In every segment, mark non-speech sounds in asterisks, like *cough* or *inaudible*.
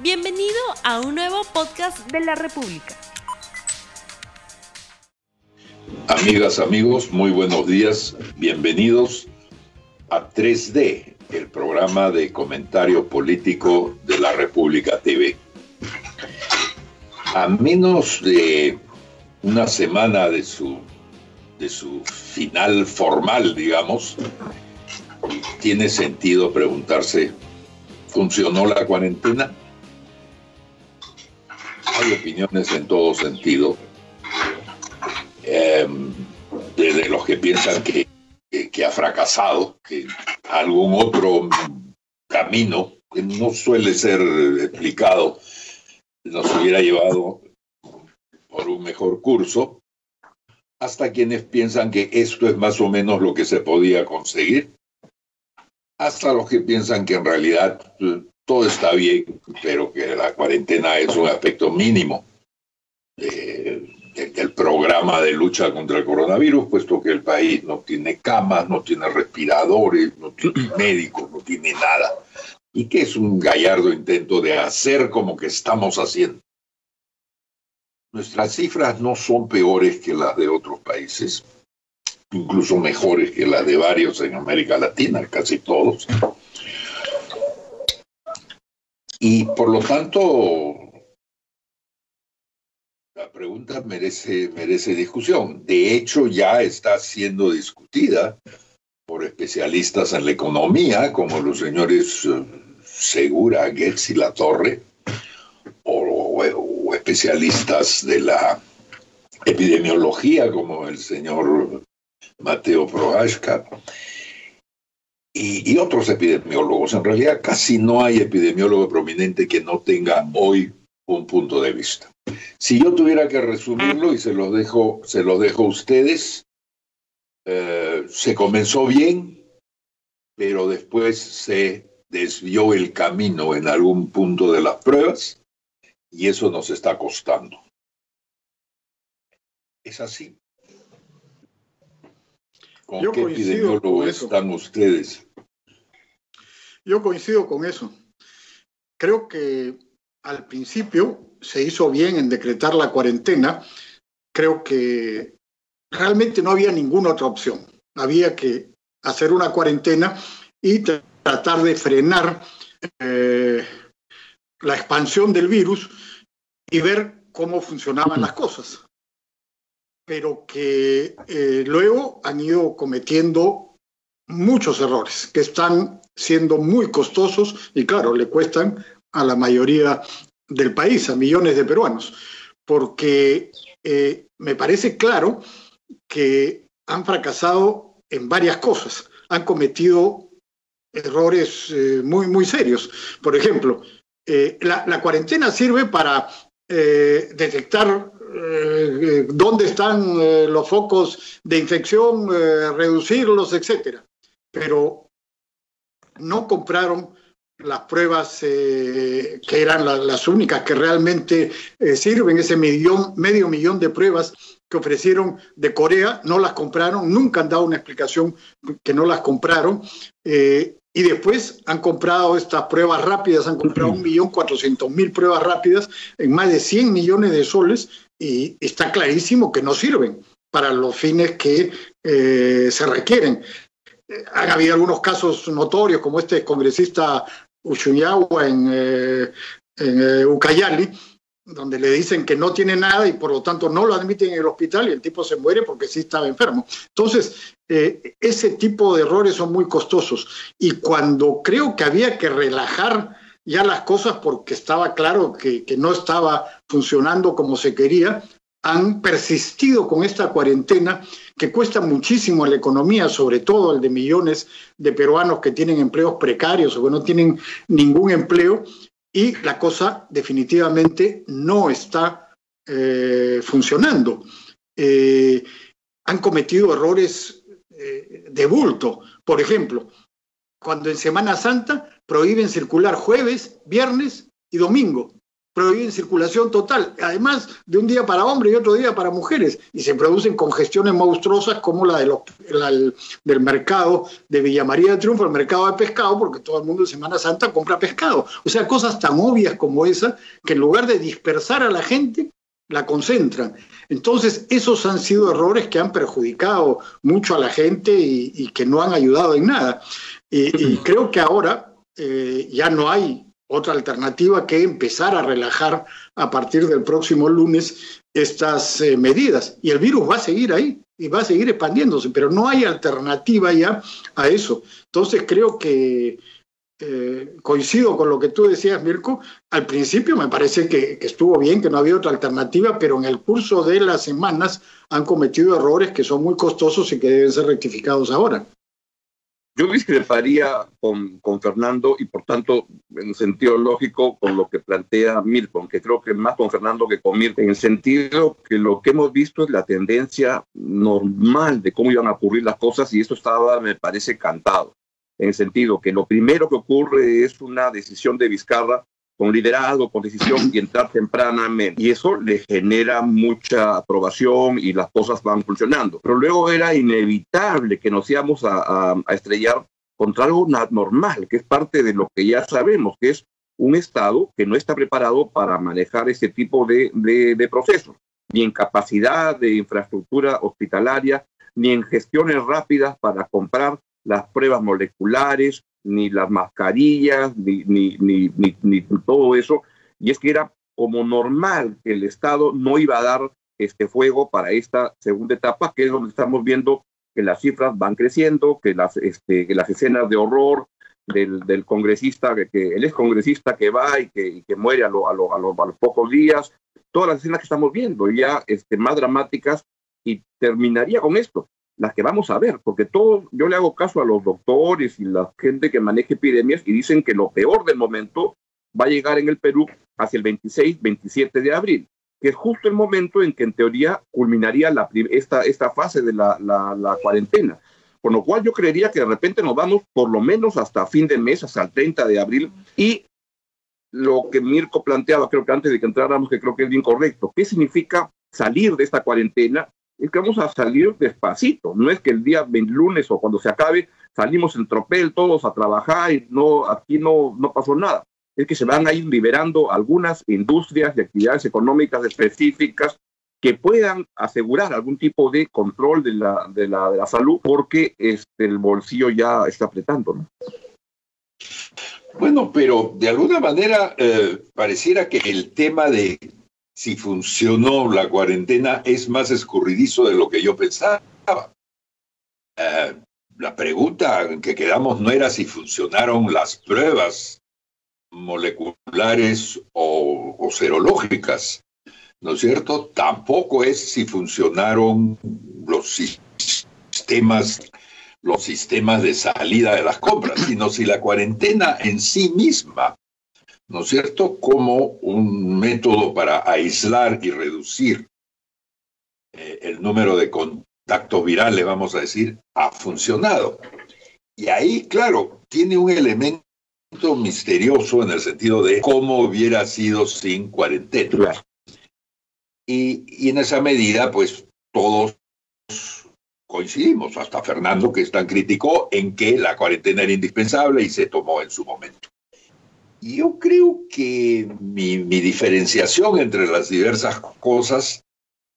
Bienvenido a un nuevo podcast de la República. Amigas, amigos, muy buenos días. Bienvenidos a 3D, el programa de comentario político de la República TV. A menos de una semana de su, de su final formal, digamos, tiene sentido preguntarse, ¿funcionó la cuarentena? Opiniones en todo sentido. Em, desde los que piensan que, que, ha fracasado, que algún otro camino que no suele ser explicado nos hubiera llevado por un mejor curso, hasta quienes piensan que esto es más o menos lo que se podía conseguir, hasta los que piensan que en realidad todo está bien, pero que la cuarentena es un aspecto mínimo del programa de lucha contra el coronavirus, puesto que el país no tiene camas, no tiene respiradores, no tiene *clears throat* médicos, no tiene nada. Y que es un gallardo intento de hacer como que estamos haciendo. Nuestras cifras no son peores que las de otros países, incluso mejores que las de varios en América Latina, casi todos. Y por lo tanto, la pregunta merece, merece discusión. De hecho, ya está siendo discutida por especialistas en la economía, como los señores eh, Segura, Goetz y La Torre, o, o especialistas de la epidemiología, como el señor Mateo Prohaska y, otros epidemiólogos. En realidad casi no hay epidemiólogo prominente que no tenga hoy un punto de vista. Si yo tuviera que resumirlo y se los dejo, se los dejo a ustedes, eh, se comenzó bien, pero después se desvió el camino en algún punto de las pruebas y eso nos está costando. Es así. ¿Con Yo qué epidemiólogo están ustedes? Yo coincido con eso. Creo que al principio se hizo bien en decretar la cuarentena. Creo que realmente no había ninguna otra opción. Había que hacer una cuarentena y tratar de frenar eh, la expansión del virus y ver cómo funcionaban las cosas. Pero que eh, luego han ido cometiendo muchos errores que están siendo muy costosos y claro, le cuestan a la mayoría del país, a millones de peruanos, porque eh, me parece claro que han fracasado en varias cosas, han cometido errores eh, muy, muy serios. Por ejemplo, la, cuarentena sirve para detectar dónde están los focos de infección, reducirlos, etcétera. Pero no compraron las pruebas eh, que eran las únicas que realmente eh, sirven, ese millón, medio millón de pruebas que ofrecieron de Corea, no las compraron, nunca han dado una explicación que no las compraron. Eh, y después han comprado estas pruebas rápidas, han comprado un millón cuatrocientos mil pruebas rápidas en más de 100 millones de soles y está clarísimo que no sirven para los fines que se requieren han habido algunos casos notorios, como este congresista Uchuñagua en, eh, en eh, Ucayali, donde le dicen que no tiene nada y por lo tanto no lo admiten en el hospital y el tipo se muere porque sí estaba enfermo. Entonces, eh, ese tipo de errores son muy costosos. Y cuando creo que había que relajar ya las cosas porque estaba claro que, no estaba funcionando como se quería, han persistido con esta cuarentena que cuesta muchísimo a la economía, sobre todo el de millones de peruanos que tienen empleos precarios o que no tienen ningún empleo, y la cosa definitivamente no está eh, funcionando. Eh, han cometido errores eh, de bulto. Por ejemplo, cuando en Semana Santa prohíben circular jueves, viernes y domingo prohíben circulación total, además de un día para hombres y otro día para mujeres, y se producen congestiones monstruosas como la, de los, del mercado de Villa María de Triunfo, el mercado de pescado, porque todo el mundo en Semana Santa compra pescado. O sea, cosas tan obvias como esa, que en lugar de dispersar a la gente, la concentran. Entonces, esos han sido errores que han perjudicado mucho a la gente y, que no han ayudado en nada. Y, creo que ahora eh, ya no hay otra alternativa que empezar a relajar a partir del próximo lunes estas eh, medidas. Y el virus va a seguir ahí y va a seguir expandiéndose, pero no hay alternativa ya a eso. Entonces creo que eh, coincido con lo que tú decías, Mirko. Al principio me parece que, estuvo bien, que no había otra alternativa, pero en el curso de las semanas han cometido errores que son muy costosos y que deben ser rectificados ahora. Yo discreparía con, con, Fernando y por tanto, en sentido lógico, con lo que plantea Mirko, aunque creo que más con Fernando que con Mirko, en el sentido que lo que hemos visto es la tendencia normal de cómo iban a ocurrir las cosas y esto estaba, me parece, cantado. En el sentido que lo primero que ocurre es una decisión de Vizcarra con liderazgo, con decisión y entrar tempranamente. Y eso le genera mucha aprobación y las cosas van funcionando. Pero luego era inevitable que nos íbamos a, estrellar contra algo normal, que es parte de lo que ya sabemos, que es un Estado que no está preparado para manejar ese tipo de, de, de procesos, ni en capacidad de infraestructura hospitalaria, ni en gestiones rápidas para comprar las pruebas moleculares, ni las mascarillas, ni, ni, ni, ni, todo eso. Y es que era como normal que el Estado no iba a dar este fuego para esta segunda etapa, que es donde estamos viendo que las cifras van creciendo, que las, este, que las escenas de horror del, del congresista, que, que, el congresista que va y que, que muere a, lo, a, lo, a, a, los pocos días, todas las escenas que estamos viendo, ya este, más dramáticas, y terminaría con esto las que vamos a ver, porque todo, yo le hago caso a los doctores y la gente que maneja epidemias y dicen que lo peor del momento va a llegar en el Perú hacia el 26, 27 de abril, que es justo el momento en que en teoría culminaría esta, esta fase de la, la, la, cuarentena. Con lo cual yo creería que de repente nos vamos por lo menos hasta fin de mes, hasta el 30 de abril, y lo que Mirko planteaba, creo que antes de que entráramos, que creo que es bien correcto, ¿qué significa salir de esta cuarentena es que vamos a salir despacito. No es que el día lunes o cuando se acabe salimos en tropel todos a trabajar y no, aquí no, no pasó nada. Es que se van a ir liberando algunas industrias y actividades económicas específicas que puedan asegurar algún tipo de control de la, de la, de la salud porque este, el bolsillo ya está apretando. ¿no? Bueno, pero de alguna manera eh, pareciera que el tema de si funcionó la cuarentena es más escurridizo de lo que yo pensaba. Eh, la pregunta que quedamos no era si funcionaron las pruebas moleculares o, o serológicas, ¿no es cierto? Tampoco es si funcionaron los sistemas los sistemas de salida de las compras, sino si la cuarentena en sí misma ¿no es cierto?, como un método para aislar y reducir eh, el número de contactos virales, vamos a decir, ha funcionado. Y ahí, claro, tiene un elemento misterioso en el sentido de cómo hubiera sido sin cuarentena. Y, y en esa medida, pues todos coincidimos, hasta Fernando, que es tan criticó, en que la cuarentena era indispensable y se tomó en su momento. Yo creo que mi, mi diferenciación entre las diversas cosas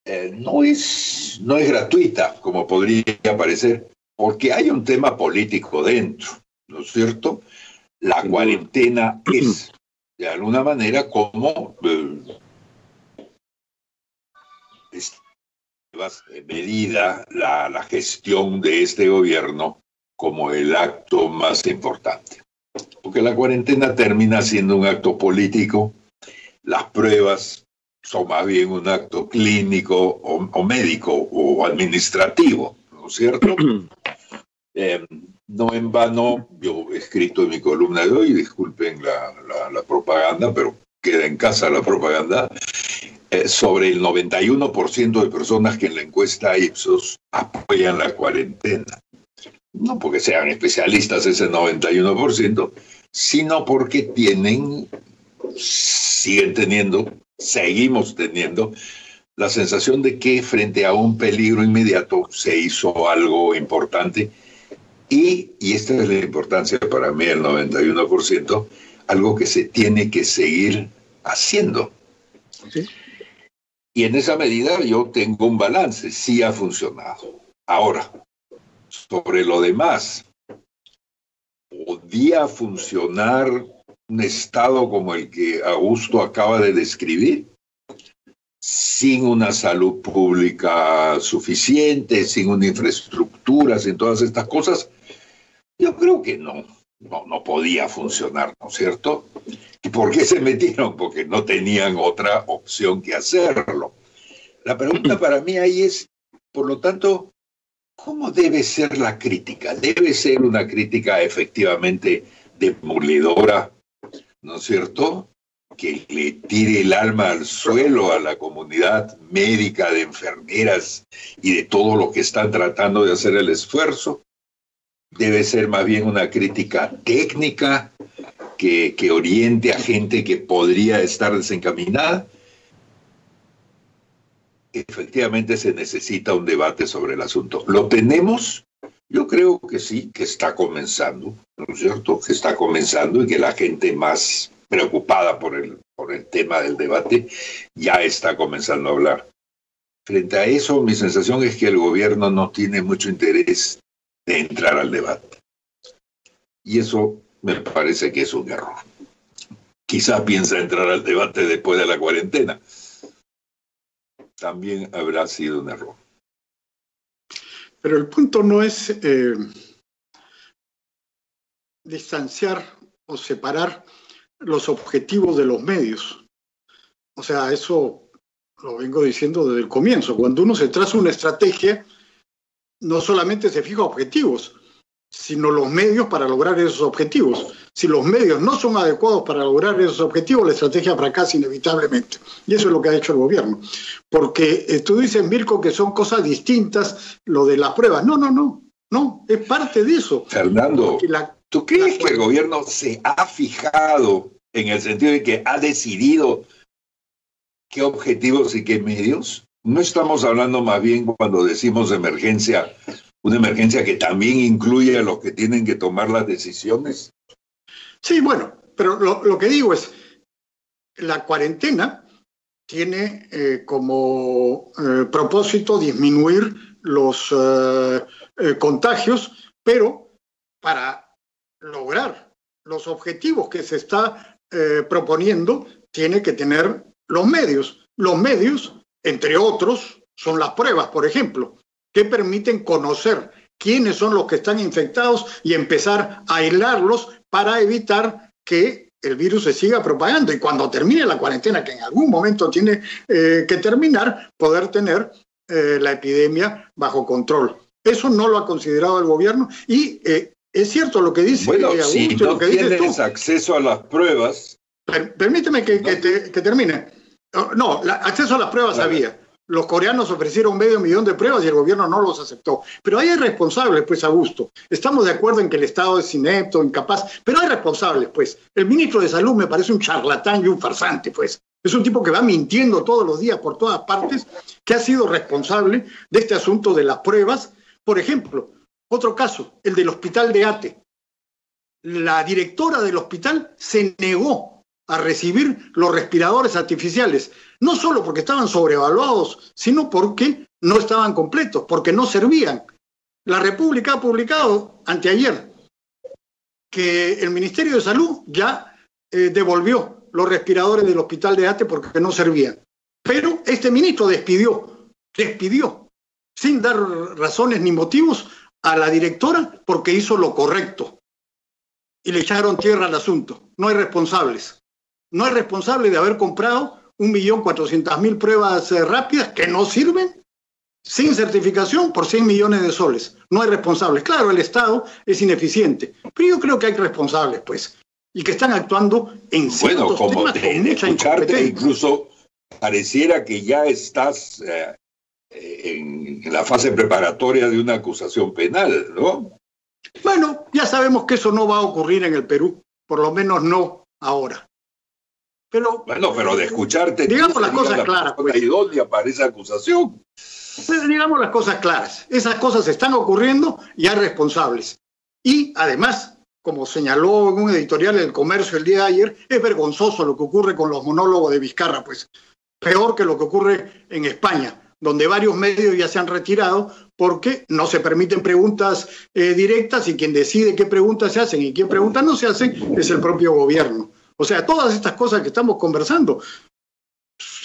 eh, no, es, no es gratuita, como podría parecer, porque hay un tema político dentro, ¿no es cierto? La cuarentena *clears throat* es, de alguna manera, como eh, medida la, la gestión de este gobierno como el acto más importante porque la cuarentena termina siendo un acto político, las pruebas son más bien un acto clínico o, médico o administrativo, ¿no es cierto? *clears throat* Eh, no en vano, yo he escrito en mi columna de hoy, disculpen la, propaganda, pero queda en casa la propaganda, eh, sobre el 91% de personas que en la encuesta Ipsos apoyan la cuarentena no porque sean especialistas ese 91%, sino porque tienen siguen teniendo, seguimos teniendo, la sensación de que frente a un peligro inmediato se hizo algo importante y, y esta es la importancia para mí, el 91%, algo que se tiene que seguir haciendo. Y en esa medida yo tengo un balance, sí ha funcionado. Ahora, sobre lo demás, ¿podía funcionar un estado como el que Augusto acaba de describir? sin una salud pública suficiente, sin una infraestructura, sin todas estas cosas, yo creo que no, no, no podía funcionar, ¿no es cierto? ¿Y por qué se metieron? Porque no tenían otra opción que hacerlo. La pregunta para mí ahí es, por lo tanto, ¿cómo debe ser la crítica? ¿Debe ser una crítica efectivamente demolidora, ¿no es cierto? que le tire el alma al suelo a la comunidad médica, de enfermeras y de todo lo que están tratando de hacer el esfuerzo. Debe ser más bien una crítica técnica que, que oriente a gente que podría estar desencaminada. Efectivamente se necesita un debate sobre el asunto. ¿Lo tenemos? Yo creo que sí, que está comenzando, ¿no es cierto? Que está comenzando y que la gente más preocupada por el, por el tema del debate, ya está comenzando a hablar. Frente a eso, mi sensación es que el gobierno no tiene mucho interés de entrar al debate. Y eso me parece que es un error. Quizá piensa entrar al debate después de la cuarentena. También habrá sido un error. Pero el punto no es eh, distanciar o separar los objetivos de los medios. O sea, eso lo vengo diciendo desde el comienzo. Cuando uno se traza una estrategia, no solamente se fija objetivos, sino los medios para lograr esos objetivos. Si los medios no son adecuados para lograr esos objetivos, la estrategia fracasa inevitablemente. Y eso es lo que ha hecho el gobierno. Porque eh, tú dices, Mirko, que son cosas distintas lo de las pruebas. No, no, no. No, es parte de eso. Fernando, ¿tú crees que el gobierno se ha fijado en el sentido de que ha decidido qué objetivos y qué medios? ¿No estamos hablando más bien cuando decimos emergencia, una emergencia que también incluye a los que tienen que tomar las decisiones? Sí, bueno, pero lo, que digo es, la cuarentena tiene eh, como eh, propósito disminuir los eh, contagios, pero para lograr los objetivos que se está proponiendo, tiene que tener los medios. Los medios, entre otros, son las pruebas, por ejemplo, que permiten conocer quiénes son los que están infectados y empezar a aislarlos para evitar que el virus se siga propagando y cuando termine la cuarentena, que en algún momento tiene que terminar, poder tener eh, la epidemia bajo control. Eso no lo ha considerado el gobierno y eh, es cierto lo que dice bueno, Augusto, si no lo que tienes acceso a las pruebas. permíteme que, termine. No, acceso a las pruebas había. Los coreanos ofrecieron medio millón de pruebas y el gobierno no los aceptó. Pero hay responsables, pues, Augusto. Estamos de acuerdo en que el Estado es inepto, incapaz, pero hay responsables, pues. El ministro de Salud me parece un charlatán y un farsante, pues. Es un tipo que va mintiendo todos los días por todas partes, que ha sido responsable de este asunto de las pruebas. Por ejemplo, otro caso, el del hospital de Ate. La directora del hospital se negó a recibir los respiradores artificiales, no solo porque estaban sobrevaluados, sino porque no estaban completos, porque no servían. La República ha publicado anteayer que el Ministerio de Salud ya eh, devolvió los respiradores del hospital de Ate porque no servían. Pero este ministro despidió, despidió, sin dar razones ni motivos, a la directora porque hizo lo correcto. Y le echaron tierra al asunto. No hay responsables. No hay responsable de haber comprado un millón cuatrocientas mil pruebas eh, rápidas que no sirven sin certificación por 100 millones de soles. No hay responsables. Claro, el Estado es ineficiente, pero yo creo que hay responsables, pues y que están actuando en ciertos bueno, como escucharte incluso pareciera que ya estás eh, en, la fase preparatoria de una acusación penal, ¿no? Bueno, ya sabemos que eso no va a ocurrir en el Perú, por lo menos no ahora. Pero, bueno, pero de escucharte. Digamos las cosas claras. Pues. Acusación. digamos las cosas claras. Esas cosas están ocurriendo y hay responsables. Y además, como señaló en un editorial del Comercio el día de ayer, es vergonzoso lo que ocurre con los monólogos de Vizcarra, pues peor que lo que ocurre en España, donde varios medios ya se han retirado porque no se permiten preguntas eh, directas y quien decide qué preguntas se hacen y qué preguntas no se hacen es el propio gobierno. O sea, todas estas cosas que estamos conversando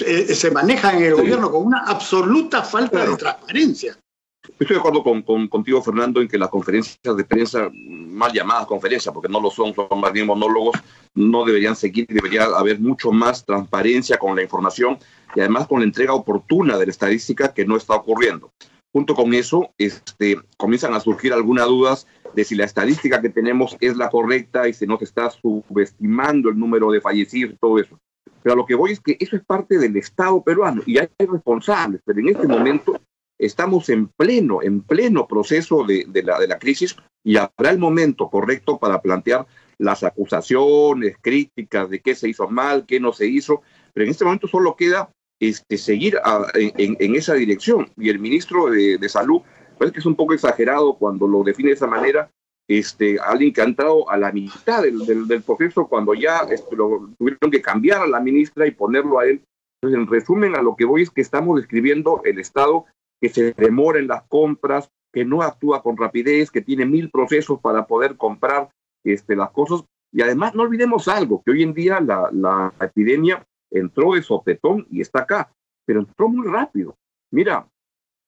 eh, se manejan en el gobierno con una absoluta falta de transparencia. Estoy de acuerdo con, contigo, Fernando, en que las conferencias de prensa, mal llamadas conferencias, porque no lo son, son más bien monólogos, no deberían seguir, debería haber mucho más transparencia con la información y además con la entrega oportuna de la estadística que no está ocurriendo. Junto con eso, este, comienzan a surgir algunas dudas de si la estadística que tenemos es la correcta y se está subestimando el número de fallecidos y todo eso. Pero a lo que voy es que eso es parte del Estado peruano y hay responsables, pero en este momento estamos en pleno, en pleno proceso de, la, de la crisis y habrá el momento correcto para plantear las acusaciones, críticas de qué se hizo mal, qué no se hizo, pero en este momento solo queda este, seguir en, esa dirección. Y el ministro de, Salud, parece que es un poco exagerado cuando lo define de esa manera, este, ha entrado a la mitad del, del, proceso cuando ya este, lo, tuvieron que cambiar a la ministra y ponerlo a él. Entonces, en resumen, a lo que voy es que estamos describiendo el Estado que se demora en las compras, que no actúa con rapidez, que tiene mil procesos para poder comprar este, las cosas. Y además no olvidemos algo, que hoy en día la, la epidemia entró de sopetón y está acá, pero entró muy rápido. Mira,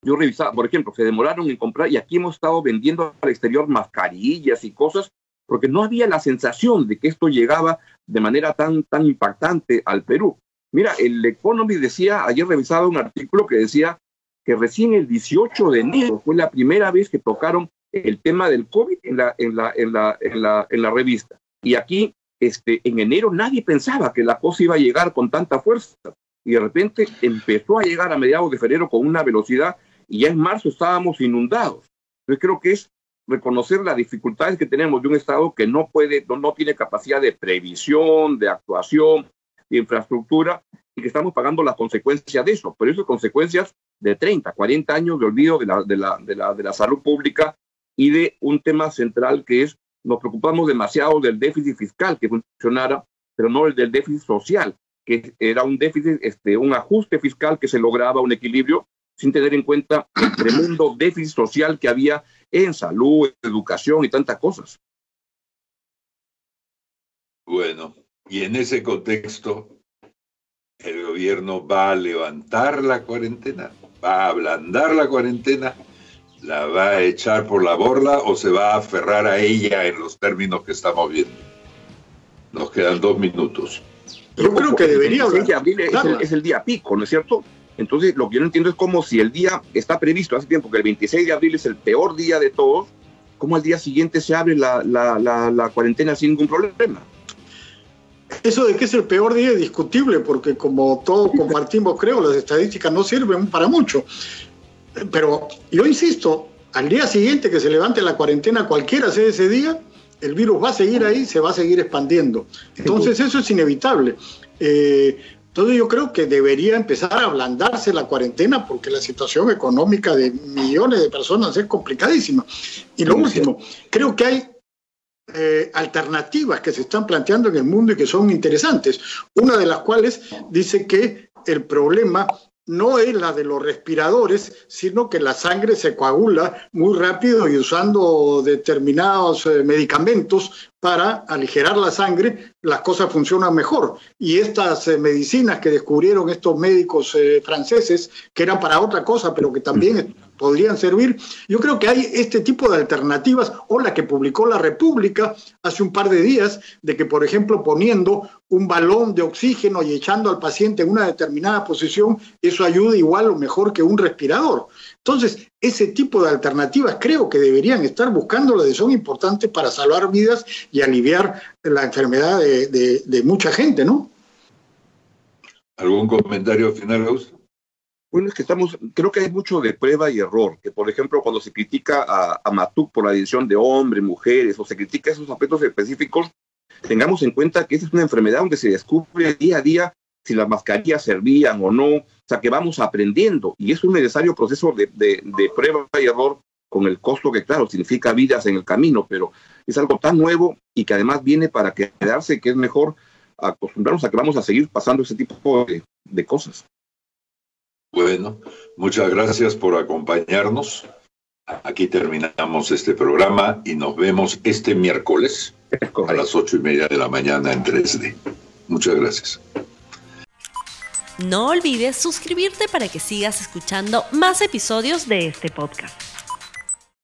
yo revisaba, por ejemplo, se demoraron en comprar y aquí hemos estado vendiendo al exterior mascarillas y cosas porque no había la sensación de que esto llegaba de manera tan, tan impactante al Perú. Mira, el Economy decía, ayer revisaba un artículo que decía que recién el 18 de enero fue la primera vez que tocaron el tema del COVID en la, en la, en la, en la, en la revista. Y aquí, este, en enero, nadie pensaba que la cosa iba a llegar con tanta fuerza. Y de repente empezó a llegar a mediados de febrero con una velocidad y ya en marzo estábamos inundados. Entonces creo que es reconocer las dificultades que tenemos de un Estado que no puede, no, no tiene capacidad de previsión, de actuación, de infraestructura, y que estamos pagando las consecuencias de eso. Pero esas consecuencias de 30, 40 años de olvido de la, de la, de la, de la salud pública y de un tema central que es, nos preocupamos demasiado del déficit fiscal que funcionara, pero no el del déficit social, que era un déficit, este, un ajuste fiscal que se lograba, un equilibrio, sin tener en cuenta *clears throat* el tremendo déficit social que había en salud, educación y tantas cosas. Bueno, y en ese contexto, el gobierno va a levantar la cuarentena, va a ablandar la cuarentena, la va a echar por la borda o se va a aferrar a ella en los términos que estamos viendo. Nos quedan dos minutos. Yo creo que debería el de abril es el, día pico, ¿no es cierto? Entonces, lo que yo no entiendo es como si el día está previsto hace tiempo que el 26 de abril es el peor día de todos, ¿cómo al día siguiente se abre la, la, la, la cuarentena sin ningún problema? Eso de que es el peor día es discutible, porque como todos compartimos, creo, las estadísticas no sirven para mucho. Pero yo insisto, al día siguiente que se levante la cuarentena, cualquiera sea ese día, el virus va a seguir ahí, se va a seguir expandiendo. Entonces eso es inevitable. Eh, entonces yo creo que debería empezar a ablandarse la cuarentena porque la situación económica de millones de personas es complicadísima. Y lo último, creo que hay eh, alternativas que se están planteando en el mundo y que son interesantes. Una de las cuales dice que el problema no es la de los respiradores, sino que la sangre se coagula muy rápido y usando determinados eh, medicamentos para aligerar la sangre, las cosas funcionan mejor. Y estas eh, medicinas que descubrieron estos médicos franceses, que eran para otra cosa, pero que también podrían servir. Yo creo que hay este tipo de alternativas, o la que publicó la República hace un par de días, de que, por ejemplo, poniendo un balón de oxígeno y echando al paciente en una determinada posición, eso ayuda igual o mejor que un respirador. Entonces, ese tipo de alternativas creo que deberían estar buscándolas y son importantes para salvar vidas y aliviar la enfermedad de, de mucha gente, ¿no? ¿Algún comentario final, Augusto? Bueno, es que estamos, creo que hay mucho de prueba y error, que por ejemplo cuando se critica a, a Matuk por la edición de hombres, mujeres, o se critica esos aspectos específicos, tengamos en cuenta que esta es una enfermedad donde se descubre día a día si las mascarillas servían o no, o sea que vamos aprendiendo y es un necesario proceso de, de, de prueba y error con el costo que, claro, significa vidas en el camino, pero es algo tan nuevo y que además viene para quedarse que es mejor acostumbrarnos a que vamos a seguir pasando ese tipo de, de cosas. Bueno, muchas gracias por acompañarnos. Aquí terminamos este programa y nos vemos este miércoles a las ocho y media de la mañana en 3D. Muchas gracias. No olvides suscribirte para que sigas escuchando más episodios de este podcast.